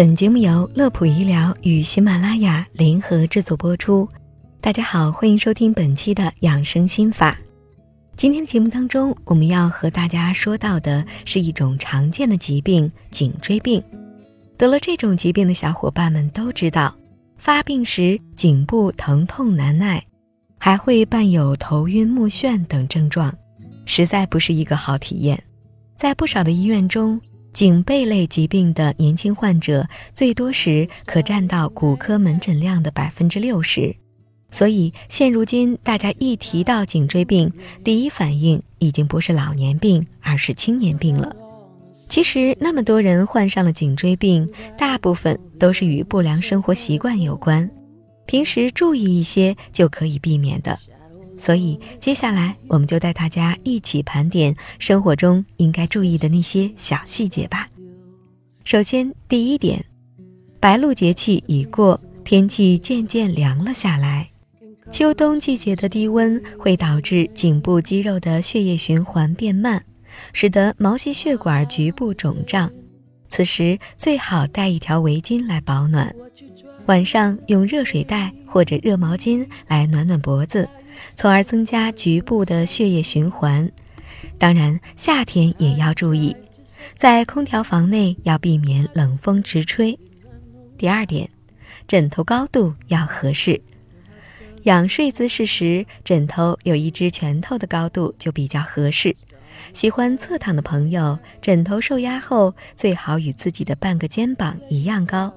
本节目由乐普医疗与喜马拉雅联合制作播出。大家好，欢迎收听本期的养生心法。今天节目当中，我们要和大家说到的是一种常见的疾病——颈椎病。得了这种疾病的小伙伴们都知道，发病时颈部疼痛难耐，还会伴有头晕目眩等症状，实在不是一个好体验。在不少的医院中，颈背类疾病的年轻患者，最多时可占到骨科门诊量的百分之六十，所以现如今大家一提到颈椎病，第一反应已经不是老年病，而是青年病了。其实那么多人患上了颈椎病，大部分都是与不良生活习惯有关，平时注意一些就可以避免的。所以，接下来我们就带大家一起盘点生活中应该注意的那些小细节吧。首先，第一点，白露节气已过，天气渐渐凉了下来。秋冬季节的低温会导致颈部肌肉的血液循环变慢，使得毛细血管局部肿胀。此时最好带一条围巾来保暖。晚上用热水袋或者热毛巾来暖暖脖子。从而增加局部的血液循环。当然，夏天也要注意，在空调房内要避免冷风直吹。第二点，枕头高度要合适。仰睡姿势时，枕头有一只拳头的高度就比较合适。喜欢侧躺的朋友，枕头受压后最好与自己的半个肩膀一样高。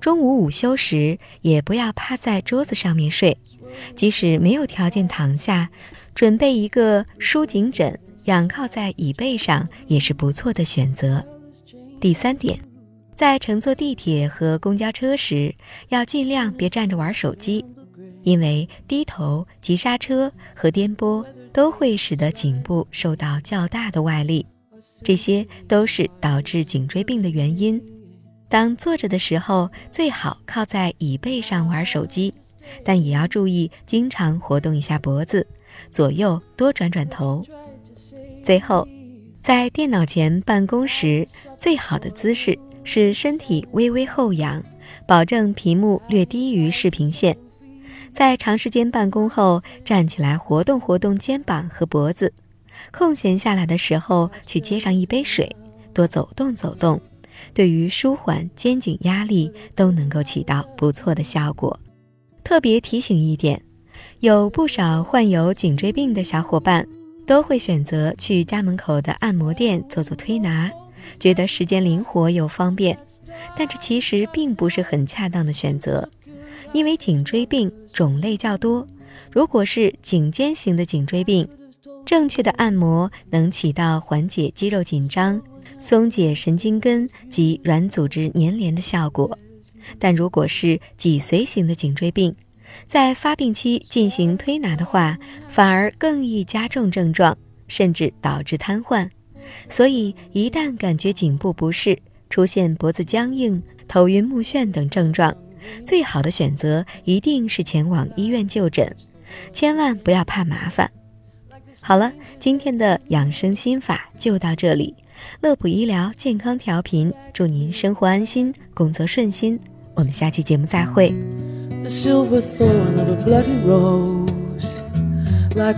中午午休时，也不要趴在桌子上面睡。即使没有条件躺下，准备一个舒颈枕，仰靠在椅背上也是不错的选择。第三点，在乘坐地铁和公交车时，要尽量别站着玩手机，因为低头、急刹车和颠簸都会使得颈部受到较大的外力，这些都是导致颈椎病的原因。当坐着的时候，最好靠在椅背上玩手机。但也要注意，经常活动一下脖子，左右多转转头。最后，在电脑前办公时，最好的姿势是身体微微后仰，保证屏幕略低于视平线。在长时间办公后，站起来活动活动肩膀和脖子。空闲下来的时候，去接上一杯水，多走动走动，对于舒缓肩颈压力都能够起到不错的效果。特别提醒一点，有不少患有颈椎病的小伙伴都会选择去家门口的按摩店做做推拿，觉得时间灵活又方便。但这其实并不是很恰当的选择，因为颈椎病种类较多。如果是颈肩型的颈椎病，正确的按摩能起到缓解肌肉紧张、松解神经根及软组织粘连的效果。但如果是脊髓型的颈椎病，在发病期进行推拿的话，反而更易加重症状，甚至导致瘫痪。所以，一旦感觉颈部不适，出现脖子僵硬、头晕目眩等症状，最好的选择一定是前往医院就诊，千万不要怕麻烦。好了，今天的养生心法就到这里。乐普医疗健康调频，祝您生活安心，工作顺心。我们下期节目再会。The